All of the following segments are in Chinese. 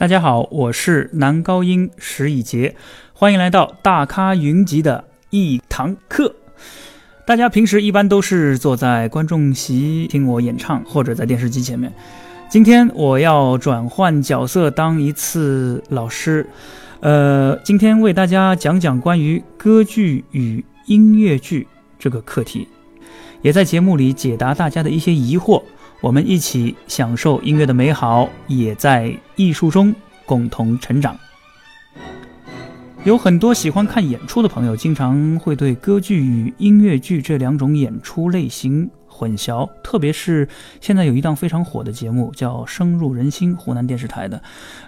大家好，我是男高音石以杰，欢迎来到大咖云集的一堂课。大家平时一般都是坐在观众席听我演唱，或者在电视机前面。今天我要转换角色，当一次老师。呃，今天为大家讲讲关于歌剧与音乐剧这个课题，也在节目里解答大家的一些疑惑。我们一起享受音乐的美好，也在艺术中共同成长。有很多喜欢看演出的朋友，经常会对歌剧与音乐剧这两种演出类型。混淆，特别是现在有一档非常火的节目叫《声入人心》，湖南电视台的。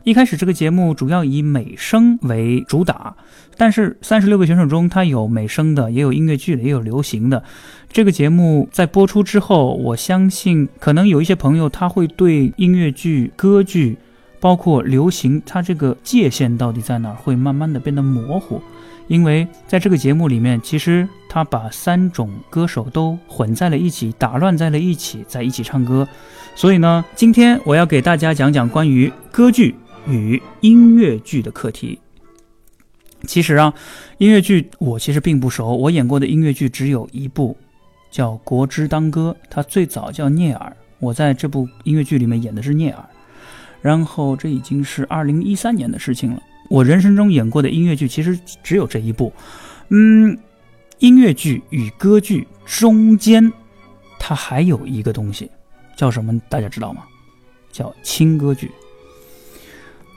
一开始这个节目主要以美声为主打，但是三十六个选手中，它有美声的，也有音乐剧的，也有流行的。这个节目在播出之后，我相信可能有一些朋友他会对音乐剧、歌剧，包括流行，它这个界限到底在哪儿，会慢慢的变得模糊。因为在这个节目里面，其实他把三种歌手都混在了一起，打乱在了一起，在一起唱歌。所以呢，今天我要给大家讲讲关于歌剧与音乐剧的课题。其实啊，音乐剧我其实并不熟，我演过的音乐剧只有一部，叫《国之当歌》，它最早叫聂耳。我在这部音乐剧里面演的是聂耳，然后这已经是二零一三年的事情了。我人生中演过的音乐剧其实只有这一部，嗯，音乐剧与歌剧中间，它还有一个东西，叫什么？大家知道吗？叫轻歌剧。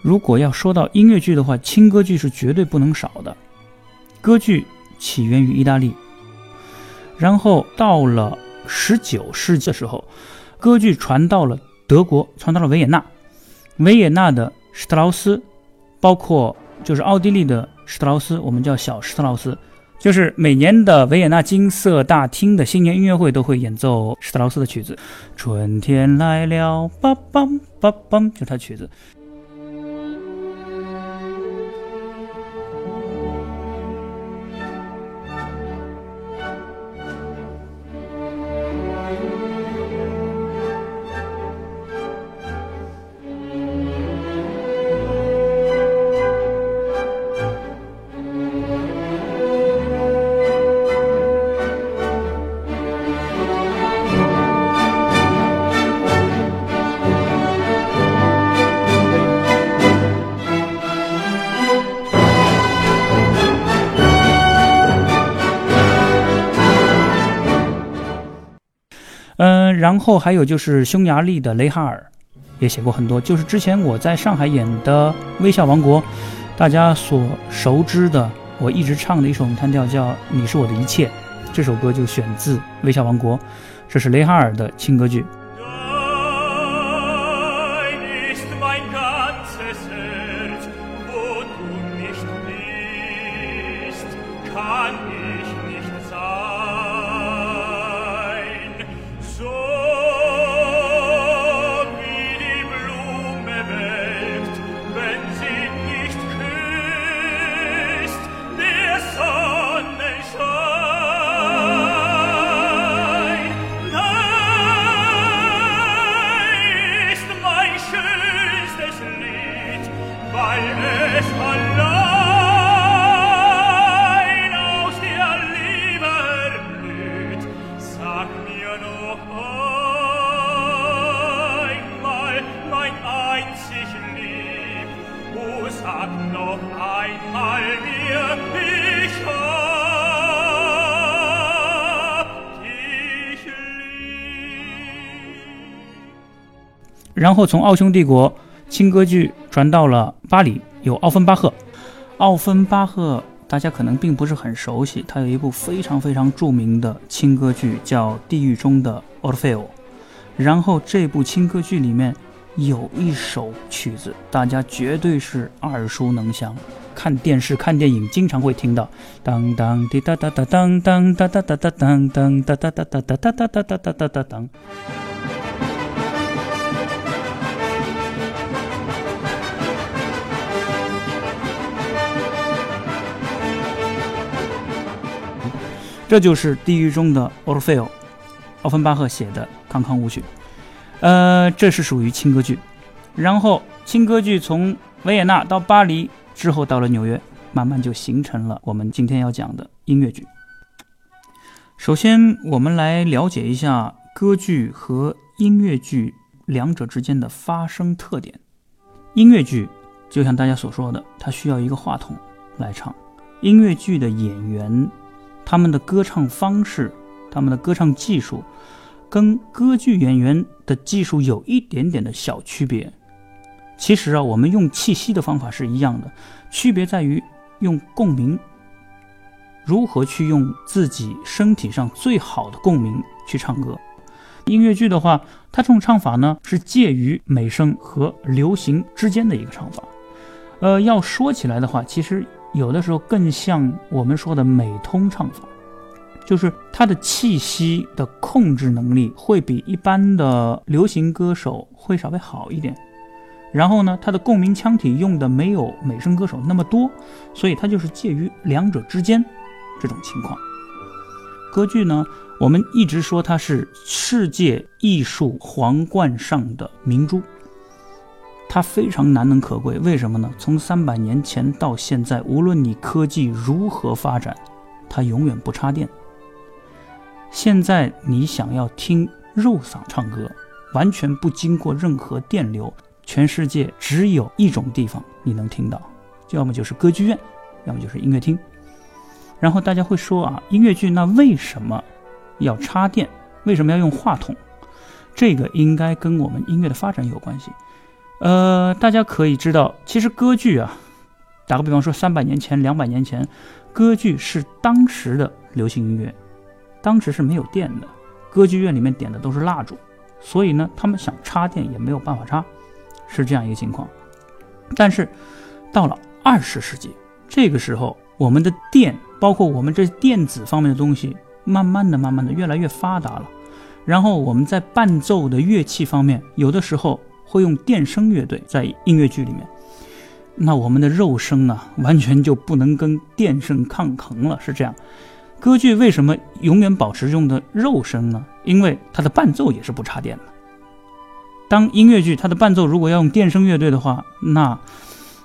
如果要说到音乐剧的话，轻歌剧是绝对不能少的。歌剧起源于意大利，然后到了十九世纪的时候，歌剧传到了德国，传到了维也纳，维也纳的施特劳斯。包括就是奥地利的施特劳斯，我们叫小施特劳斯，就是每年的维也纳金色大厅的新年音乐会都会演奏施特劳斯的曲子。春天来了，梆梆梆梆，就是他曲子。然后还有就是匈牙利的雷哈尔，也写过很多。就是之前我在上海演的《微笑王国》，大家所熟知的，我一直唱的一首咏叹调叫《你是我的一切》，这首歌就选自《微笑王国》，这是雷哈尔的轻歌剧。然后从奥匈帝国轻歌剧传到了巴黎，有奥芬巴赫。奥芬巴赫大家可能并不是很熟悉，他有一部非常非常著名的轻歌剧叫《地狱中的奥菲欧》。然后这部轻歌剧里面有一首曲子，大家绝对是耳熟能详，看电视看电影经常会听到，当当滴哒哒哒当当哒哒哒哒当当哒哒哒哒哒哒哒哒哒哒哒当。这就是地狱中的奥菲欧，芬巴赫写的《康康舞曲》。呃，这是属于轻歌剧。然后轻歌剧从维也纳到巴黎之后到了纽约，慢慢就形成了我们今天要讲的音乐剧。首先，我们来了解一下歌剧和音乐剧两者之间的发声特点。音乐剧就像大家所说的，它需要一个话筒来唱。音乐剧的演员，他们的歌唱方式，他们的歌唱技术，跟歌剧演员的技术有一点点的小区别。其实啊，我们用气息的方法是一样的，区别在于用共鸣。如何去用自己身体上最好的共鸣去唱歌？音乐剧的话，它这种唱法呢，是介于美声和流行之间的一个唱法。呃，要说起来的话，其实有的时候更像我们说的美通唱法，就是它的气息的控制能力会比一般的流行歌手会稍微好一点。然后呢，它的共鸣腔体用的没有美声歌手那么多，所以它就是介于两者之间。这种情况，歌剧呢，我们一直说它是世界艺术皇冠上的明珠，它非常难能可贵。为什么呢？从三百年前到现在，无论你科技如何发展，它永远不插电。现在你想要听肉嗓唱歌，完全不经过任何电流，全世界只有一种地方你能听到，要么就是歌剧院，要么就是音乐厅。然后大家会说啊，音乐剧那为什么要插电？为什么要用话筒？这个应该跟我们音乐的发展有关系。呃，大家可以知道，其实歌剧啊，打个比方说，三百年前、两百年前，歌剧是当时的流行音乐，当时是没有电的，歌剧院里面点的都是蜡烛，所以呢，他们想插电也没有办法插，是这样一个情况。但是到了二十世纪，这个时候，我们的电包括我们这电子方面的东西，慢慢的、慢慢的越来越发达了。然后我们在伴奏的乐器方面，有的时候会用电声乐队在音乐剧里面。那我们的肉声啊，完全就不能跟电声抗衡了。是这样，歌剧为什么永远保持用的肉声呢？因为它的伴奏也是不插电的。当音乐剧它的伴奏如果要用电声乐队的话，那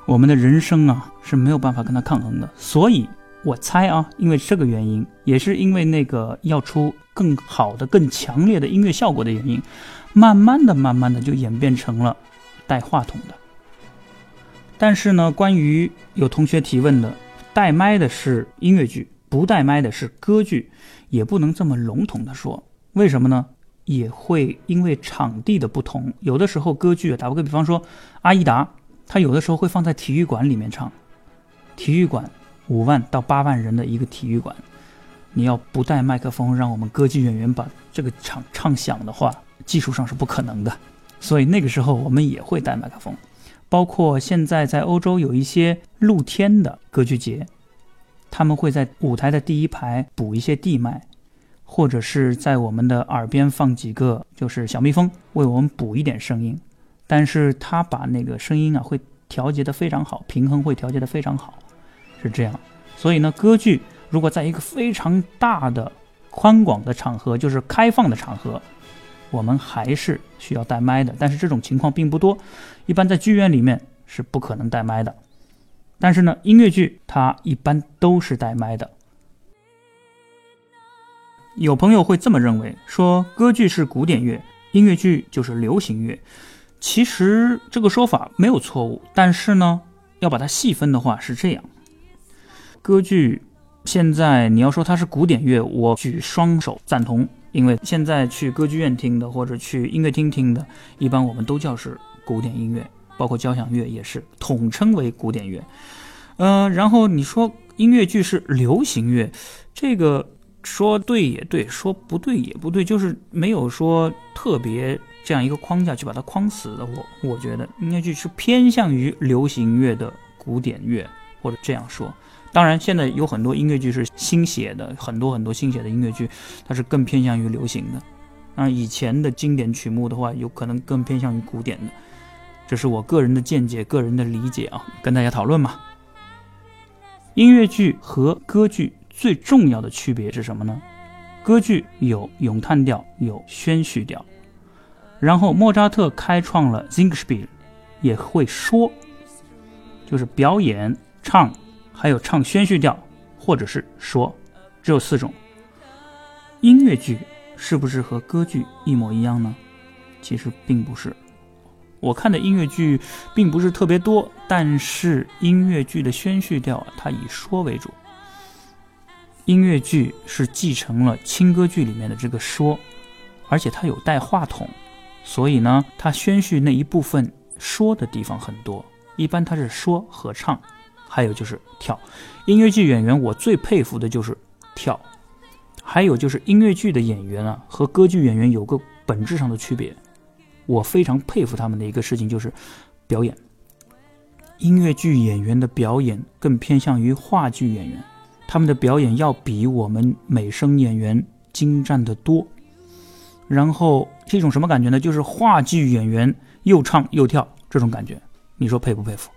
我们的人声啊是没有办法跟它抗衡的。所以。我猜啊，因为这个原因，也是因为那个要出更好的、更强烈的音乐效果的原因，慢慢的、慢慢的就演变成了带话筒的。但是呢，关于有同学提问的，带麦的是音乐剧，不带麦的是歌剧，也不能这么笼统的说。为什么呢？也会因为场地的不同，有的时候歌剧，打个比方说，阿依达，他有的时候会放在体育馆里面唱，体育馆。五万到八万人的一个体育馆，你要不带麦克风让我们歌剧演员把这个场唱响的话，技术上是不可能的。所以那个时候我们也会带麦克风，包括现在在欧洲有一些露天的歌剧节，他们会在舞台的第一排补一些地麦，或者是在我们的耳边放几个就是小蜜蜂为我们补一点声音，但是他把那个声音啊会调节的非常好，平衡会调节的非常好。是这样，所以呢，歌剧如果在一个非常大的、宽广的场合，就是开放的场合，我们还是需要带麦的。但是这种情况并不多，一般在剧院里面是不可能带麦的。但是呢，音乐剧它一般都是带麦的。有朋友会这么认为，说歌剧是古典乐，音乐剧就是流行乐。其实这个说法没有错误，但是呢，要把它细分的话是这样。歌剧现在你要说它是古典乐，我举双手赞同，因为现在去歌剧院听的或者去音乐厅听的，一般我们都叫是古典音乐，包括交响乐也是统称为古典乐。呃，然后你说音乐剧是流行乐，这个说对也对，说不对也不对，就是没有说特别这样一个框架去把它框死的。我我觉得音乐剧是偏向于流行乐的古典乐，或者这样说。当然，现在有很多音乐剧是新写的，很多很多新写的音乐剧，它是更偏向于流行的。那以前的经典曲目的话，有可能更偏向于古典的。这是我个人的见解，个人的理解啊，跟大家讨论嘛。音乐剧和歌剧最重要的区别是什么呢？歌剧有咏叹调，有宣叙调。然后莫扎特开创了 Zingspiel，也会说，就是表演、唱，还有唱宣叙调，或者是说，只有四种。音乐剧是不是和歌剧一模一样呢？其实并不是。我看的音乐剧并不是特别多，但是音乐剧的宣叙调它以说为主。音乐剧是继承了轻歌剧里面的这个说，而且它有带话筒，所以呢，它宣叙那一部分说的地方很多。一般它是说和唱，还有就是跳。音乐剧演员我最佩服的就是跳，还有就是音乐剧的演员啊和歌剧演员有个本质上的区别。我非常佩服他们的一个事情就是表演。音乐剧演员的表演更偏向于话剧演员，他们的表演要比我们美声演员精湛的多。然后是一种什么感觉呢？就是话剧演员又唱又跳这种感觉，你说佩不佩服？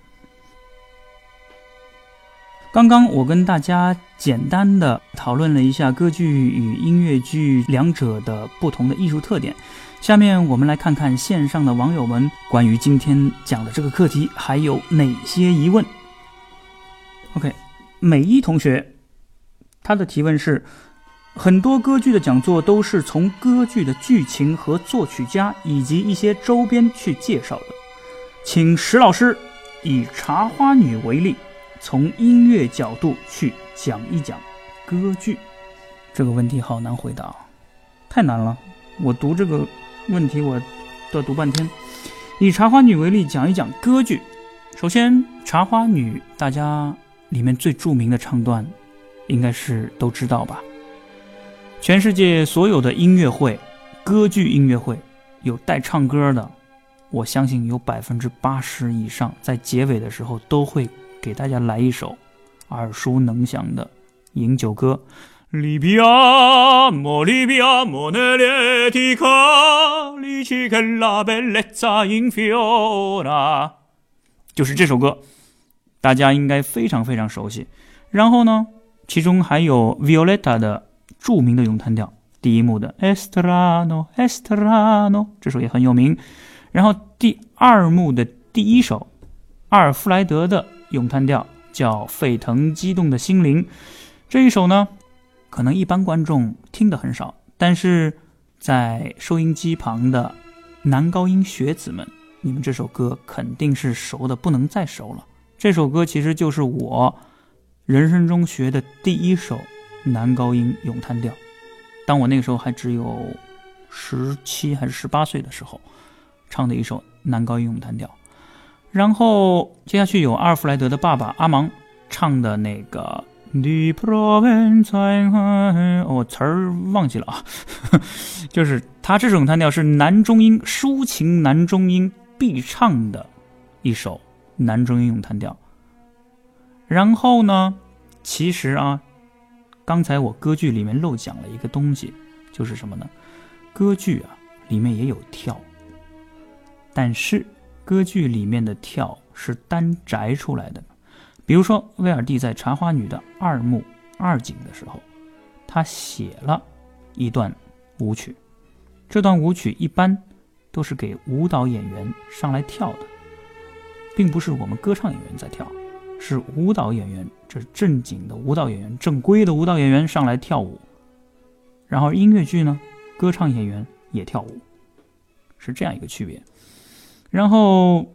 刚刚我跟大家简单的讨论了一下歌剧与音乐剧两者的不同的艺术特点。下面我们来看看线上的网友们关于今天讲的这个课题还有哪些疑问。OK，美一同学，他的提问是：很多歌剧的讲座都是从歌剧的剧情和作曲家以及一些周边去介绍的，请石老师以《茶花女》为例，从音乐角度去讲一讲歌剧。这个问题好难回答，太难了，我读这个。问题我都读半天。以《茶花女》为例，讲一讲歌剧。首先，《茶花女》大家里面最著名的唱段，应该是都知道吧？全世界所有的音乐会，歌剧音乐会有带唱歌的，我相信有百分之八十以上，在结尾的时候都会给大家来一首耳熟能详的饮酒歌。利比亚，莫利比亚，莫内列蒂卡，里奇克拉贝列扎因菲奥拉，就是这首歌，大家应该非常非常熟悉。然后呢，其中还有 Violetta 的著名的咏叹调，第一幕的 Estrano Estrano，这首也很有名。然后第二幕的第一首，阿尔弗莱德的咏叹调叫《沸腾激动的心灵》，这一首呢。可能一般观众听的很少，但是在收音机旁的男高音学子们，你们这首歌肯定是熟的不能再熟了。这首歌其实就是我人生中学的第一首男高音咏叹调，当我那个时候还只有十七还是十八岁的时候，唱的一首男高音咏叹调。然后接下去有阿尔弗莱德的爸爸阿芒唱的那个。你不问在我词儿忘记了啊，就是他这种弹调是男中音抒情男中音必唱的一首男中音咏叹调。然后呢，其实啊，刚才我歌剧里面漏讲了一个东西，就是什么呢？歌剧啊里面也有跳，但是歌剧里面的跳是单摘出来的。比如说，威尔第在《茶花女》的二幕二景的时候，他写了一段舞曲。这段舞曲一般都是给舞蹈演员上来跳的，并不是我们歌唱演员在跳，是舞蹈演员，这是正经的舞蹈演员，正规的舞蹈演员上来跳舞。然后音乐剧呢，歌唱演员也跳舞，是这样一个区别。然后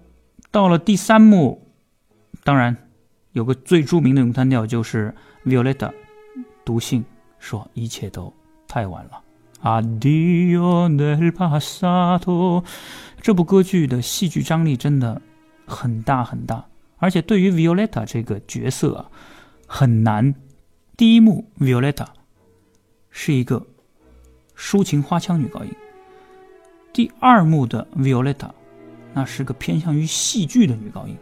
到了第三幕，当然。有个最著名的咏叹调就是 Violetta 读信说一切都太晚了。Addio nel passato，这部歌剧的戏剧张力真的很大很大，而且对于 Violetta 这个角色啊很难。第一幕 Violetta 是一个抒情花腔女高音，第二幕的 Violetta 那是个偏向于戏剧的女高音，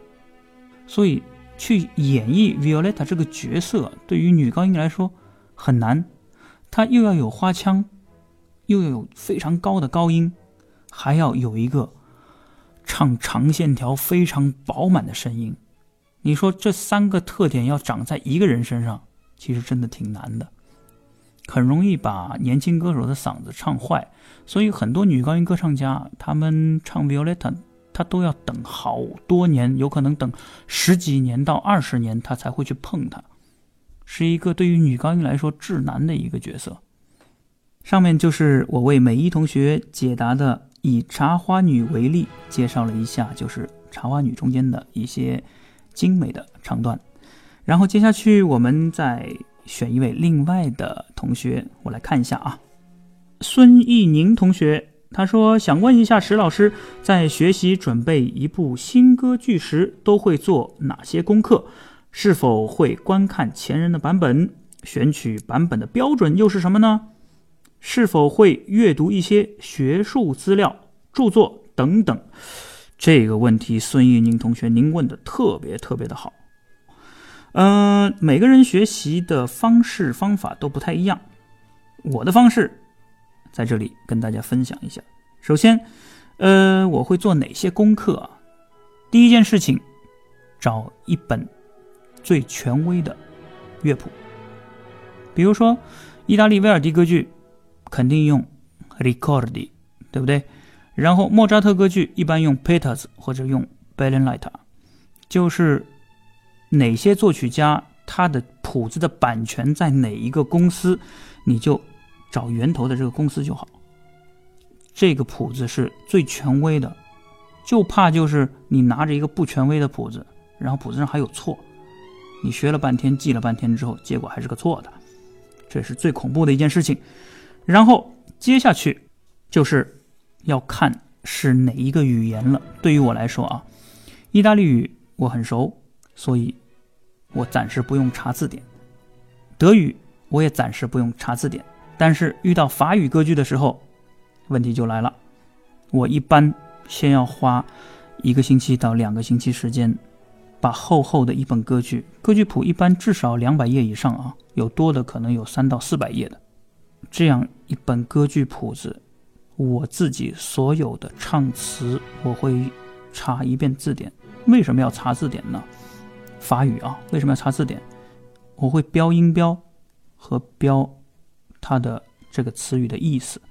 所以。去演绎 Violetta 这个角色，对于女高音来说很难。她又要有花腔，又要有非常高的高音，还要有一个唱长线条非常饱满的声音。你说这三个特点要长在一个人身上，其实真的挺难的，很容易把年轻歌手的嗓子唱坏。所以很多女高音歌唱家，他们唱 Violetta 他都要等好多年，有可能等十几年到二十年，他才会去碰它，是一个对于女高音来说至难的一个角色。上面就是我为美一同学解答的，以茶花女为例，介绍了一下就是茶花女中间的一些精美的唱段。然后接下去我们再选一位另外的同学，我来看一下啊，孙艺宁同学。他说：“想问一下石老师，在学习准备一部新歌剧时，都会做哪些功课？是否会观看前人的版本？选取版本的标准又是什么呢？是否会阅读一些学术资料、著作等等？”这个问题，孙一宁同学，您问的特别特别的好。嗯，每个人学习的方式方法都不太一样，我的方式。在这里跟大家分享一下。首先，呃，我会做哪些功课啊？第一件事情，找一本最权威的乐谱。比如说，意大利威尔第歌剧肯定用 Ricordi，对不对？然后莫扎特歌剧一般用 Peters 或者用 b e l l i n l i g h t 就是哪些作曲家他的谱子的版权在哪一个公司，你就。找源头的这个公司就好，这个谱子是最权威的，就怕就是你拿着一个不权威的谱子，然后谱子上还有错，你学了半天记了半天之后，结果还是个错的，这是最恐怖的一件事情。然后接下去就是要看是哪一个语言了。对于我来说啊，意大利语我很熟，所以我暂时不用查字典；德语我也暂时不用查字典。但是遇到法语歌剧的时候，问题就来了。我一般先要花一个星期到两个星期时间，把厚厚的一本歌剧歌剧谱，一般至少两百页以上啊，有多的可能有三到四百页的这样一本歌剧谱子，我自己所有的唱词我会查一遍字典。为什么要查字典呢？法语啊，为什么要查字典？我会标音标和标。它的这个词语的意思，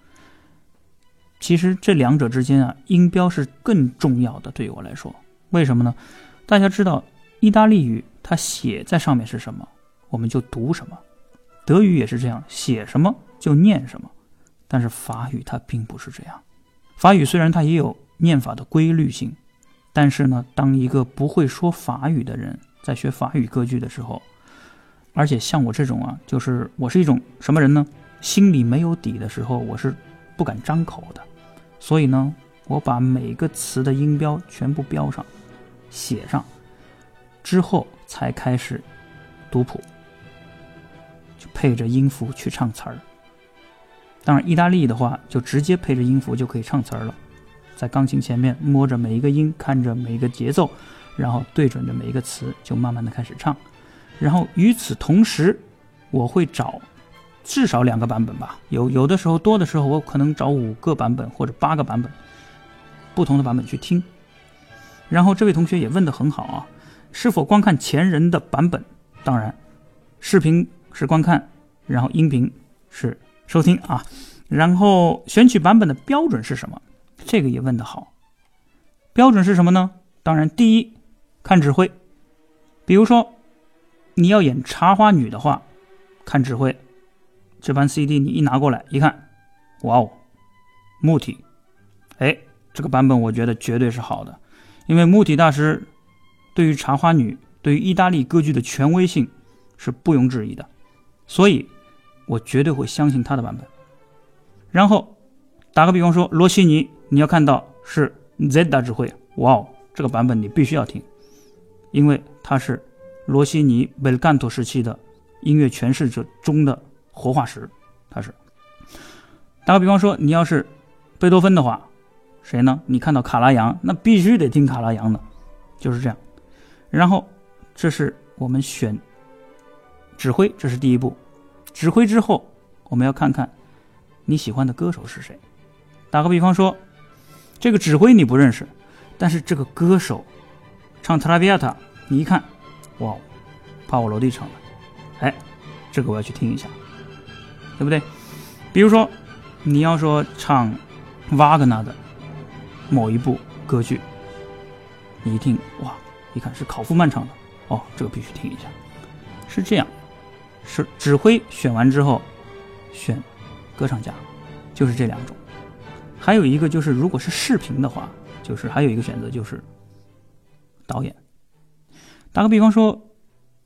其实这两者之间啊，音标是更重要的。对于我来说，为什么呢？大家知道，意大利语它写在上面是什么，我们就读什么；德语也是这样，写什么就念什么。但是法语它并不是这样。法语虽然它也有念法的规律性，但是呢，当一个不会说法语的人在学法语歌剧的时候，而且像我这种啊，就是我是一种什么人呢？心里没有底的时候，我是不敢张口的，所以呢，我把每个词的音标全部标上、写上，之后才开始读谱，就配着音符去唱词儿。当然，意大利的话就直接配着音符就可以唱词儿了，在钢琴前面摸着每一个音，看着每一个节奏，然后对准着每一个词，就慢慢的开始唱。然后与此同时，我会找。至少两个版本吧，有有的时候多的时候，我可能找五个版本或者八个版本，不同的版本去听。然后这位同学也问的很好啊，是否观看前人的版本？当然，视频是观看，然后音频是收听啊。然后选取版本的标准是什么？这个也问的好。标准是什么呢？当然，第一看指挥，比如说你要演茶花女的话，看指挥。这盘 CD 你一拿过来一看，哇哦，木体，哎，这个版本我觉得绝对是好的，因为木体大师对于茶花女、对于意大利歌剧的权威性是不容置疑的，所以我绝对会相信他的版本。然后打个比方说，罗西尼，你要看到是 Z 大指挥，哇哦，这个版本你必须要听，因为他是罗西尼贝尔干托时期的音乐诠释者中的。活化石，他是。打个比方说，你要是贝多芬的话，谁呢？你看到卡拉扬，那必须得听卡拉扬的，就是这样。然后，这是我们选指挥，这是第一步。指挥之后，我们要看看你喜欢的歌手是谁。打个比方说，这个指挥你不认识，但是这个歌手唱《特拉比亚塔》，你一看，哇，帕瓦罗蒂唱的，哎，这个我要去听一下。对不对？比如说，你要说唱瓦格纳的某一部歌剧，你一听，哇，一看是考夫曼唱的，哦，这个必须听一下。是这样，是指挥选完之后，选歌唱家，就是这两种。还有一个就是，如果是视频的话，就是还有一个选择就是导演。打个比方说，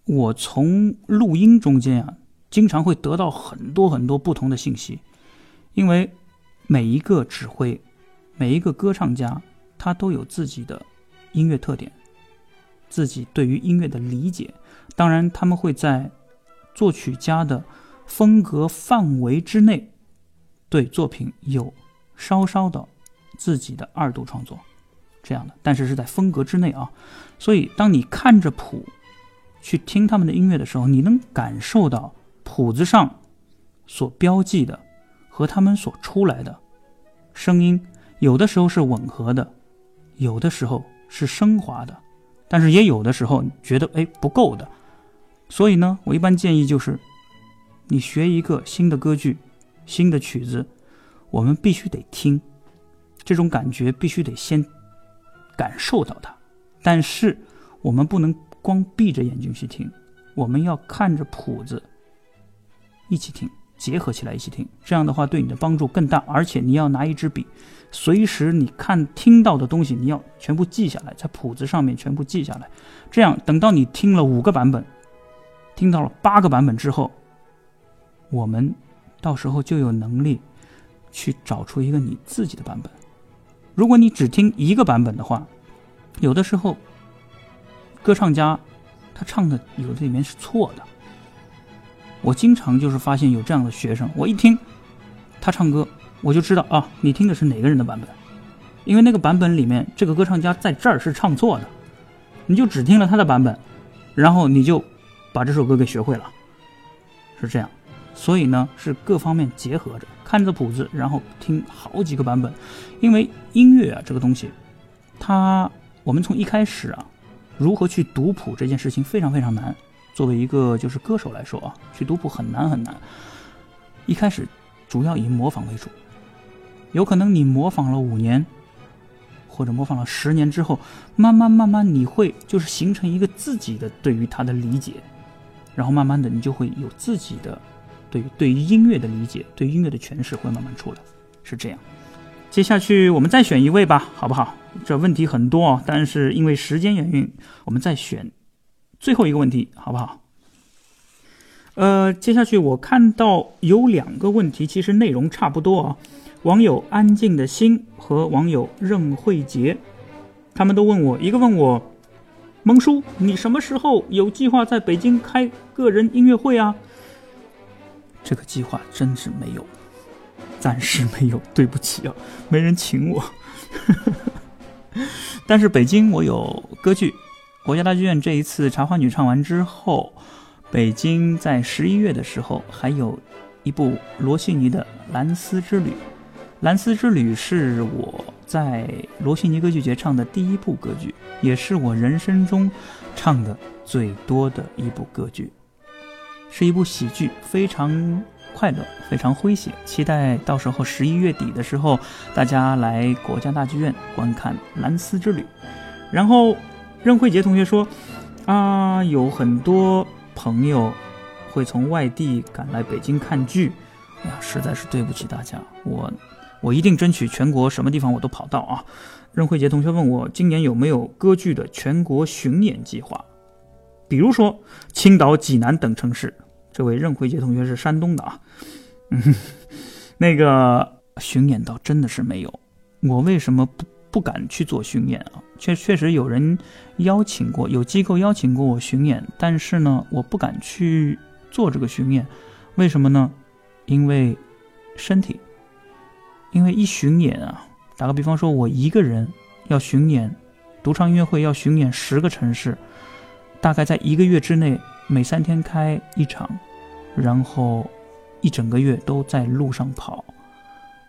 我从录音中间啊，经常会得到很多很多不同的信息，因为每一个指挥，每一个歌唱家，他都有自己的音乐特点，自己对于音乐的理解。当然，他们会在作曲家的风格范围之内，对作品有稍稍的自己的二度创作，这样的，但是是在风格之内啊。所以，当你看着谱去听他们的音乐的时候，你能感受到谱子上所标记的和他们所出来的声音，有的时候是吻合的，有的时候是升华的，但是也有的时候觉得哎不够的。所以呢，我一般建议就是，你学一个新的歌剧、新的曲子，我们必须得听，这种感觉必须得先感受到它。但是我们不能光闭着眼睛去听，我们要看着谱子一起听，结合起来一起听。这样的话对你的帮助更大。而且你要拿一支笔，随时你看听到的东西，你要全部记下来，在谱子上面全部记下来。这样等到你听了五个版本。听到了八个版本之后，我们到时候就有能力去找出一个你自己的版本。如果你只听一个版本的话，有的时候歌唱家他唱的有的里面是错的。我经常就是发现有这样的学生，我一听他唱歌，我就知道啊，你听的是哪个人的版本，因为那个版本里面这个歌唱家在这儿是唱错的，你就只听了他的版本，然后你就。把这首歌给学会了，是这样，所以呢是各方面结合着，看着谱子，然后听好几个版本，因为音乐啊这个东西，它我们从一开始啊，如何去读谱这件事情非常非常难。作为一个就是歌手来说啊，去读谱很难很难。一开始主要以模仿为主，有可能你模仿了五年，或者模仿了十年之后，慢慢慢慢你会就是形成一个自己的对于他的理解。然后慢慢的，你就会有自己的对对于音乐的理解，对音乐的诠释会慢慢出来，是这样。接下去我们再选一位吧，好不好？这问题很多啊，但是因为时间原因，我们再选最后一个问题，好不好？呃，接下去我看到有两个问题，其实内容差不多啊。网友安静的心和网友任慧杰，他们都问我，一个问我。蒙叔，你什么时候有计划在北京开个人音乐会啊？这个计划真是没有，暂时没有，对不起啊，没人请我。但是北京我有歌剧，国家大剧院这一次《茶花女》唱完之后，北京在十一月的时候还有一部罗西尼的《蓝丝之旅》。《蓝丝之旅》是我。在罗西尼歌剧节唱的第一部歌剧，也是我人生中唱的最多的一部歌剧，是一部喜剧，非常快乐，非常诙谐。期待到时候十一月底的时候，大家来国家大剧院观看《蓝丝之旅》。然后任慧杰同学说：“啊，有很多朋友会从外地赶来北京看剧，哎呀，实在是对不起大家，我。”我一定争取全国什么地方我都跑到啊！任慧杰同学问我今年有没有歌剧的全国巡演计划，比如说青岛、济南等城市。这位任慧杰同学是山东的啊，嗯，那个巡演倒真的是没有。我为什么不不敢去做巡演啊？确确实有人邀请过，有机构邀请过我巡演，但是呢，我不敢去做这个巡演。为什么呢？因为身体。因为一巡演啊，打个比方说，我一个人要巡演，独唱音乐会要巡演十个城市，大概在一个月之内，每三天开一场，然后一整个月都在路上跑，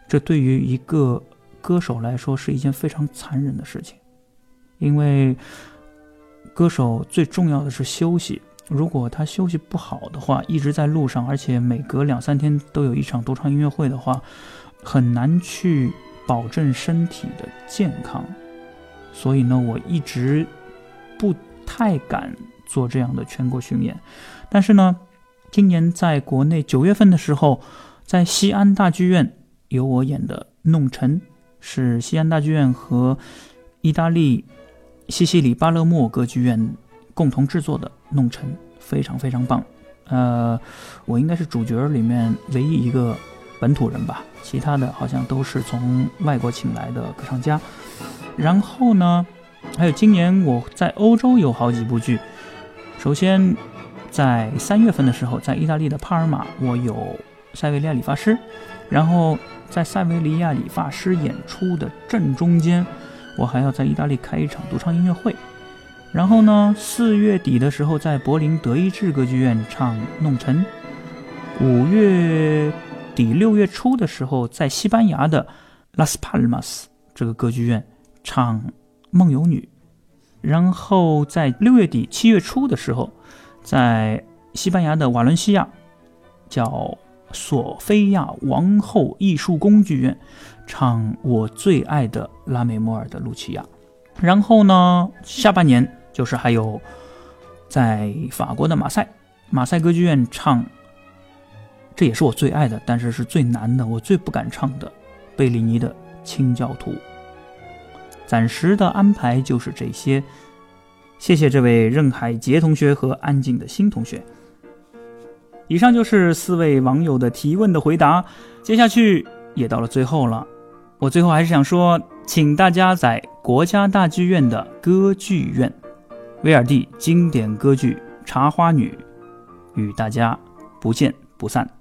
这对于一个歌手来说是一件非常残忍的事情。因为歌手最重要的是休息，如果他休息不好的话，一直在路上，而且每隔两三天都有一场独唱音乐会的话。很难去保证身体的健康，所以呢，我一直不太敢做这样的全国巡演。但是呢，今年在国内九月份的时候，在西安大剧院有我演的《弄臣》，是西安大剧院和意大利西西里巴勒莫歌剧院共同制作的《弄臣》，非常非常棒。呃，我应该是主角里面唯一一个本土人吧，其他的好像都是从外国请来的歌唱家。然后呢，还有今年我在欧洲有好几部剧。首先，在三月份的时候，在意大利的帕尔马，我有塞维利亚理发师。然后在塞维利亚理发师演出的正中间，我还要在意大利开一场独唱音乐会。然后呢，四月底的时候，在柏林德意志歌剧院唱《弄臣》；五月底六月初的时候，在西班牙的拉斯帕尔马斯这个歌剧院唱《梦游女》；然后在六月底七月初的时候，在西班牙的瓦伦西亚叫索菲亚王后艺术宫剧院唱我最爱的拉美莫尔的《露琪亚》。然后呢，下半年。就是还有，在法国的马赛，马赛歌剧院唱，这也是我最爱的，但是是最难的，我最不敢唱的，贝里尼的《清教徒》。暂时的安排就是这些，谢谢这位任海杰同学和安静的新同学。以上就是四位网友的提问的回答，接下去也到了最后了，我最后还是想说，请大家在国家大剧院的歌剧院。威尔第经典歌剧《茶花女》，与大家不见不散。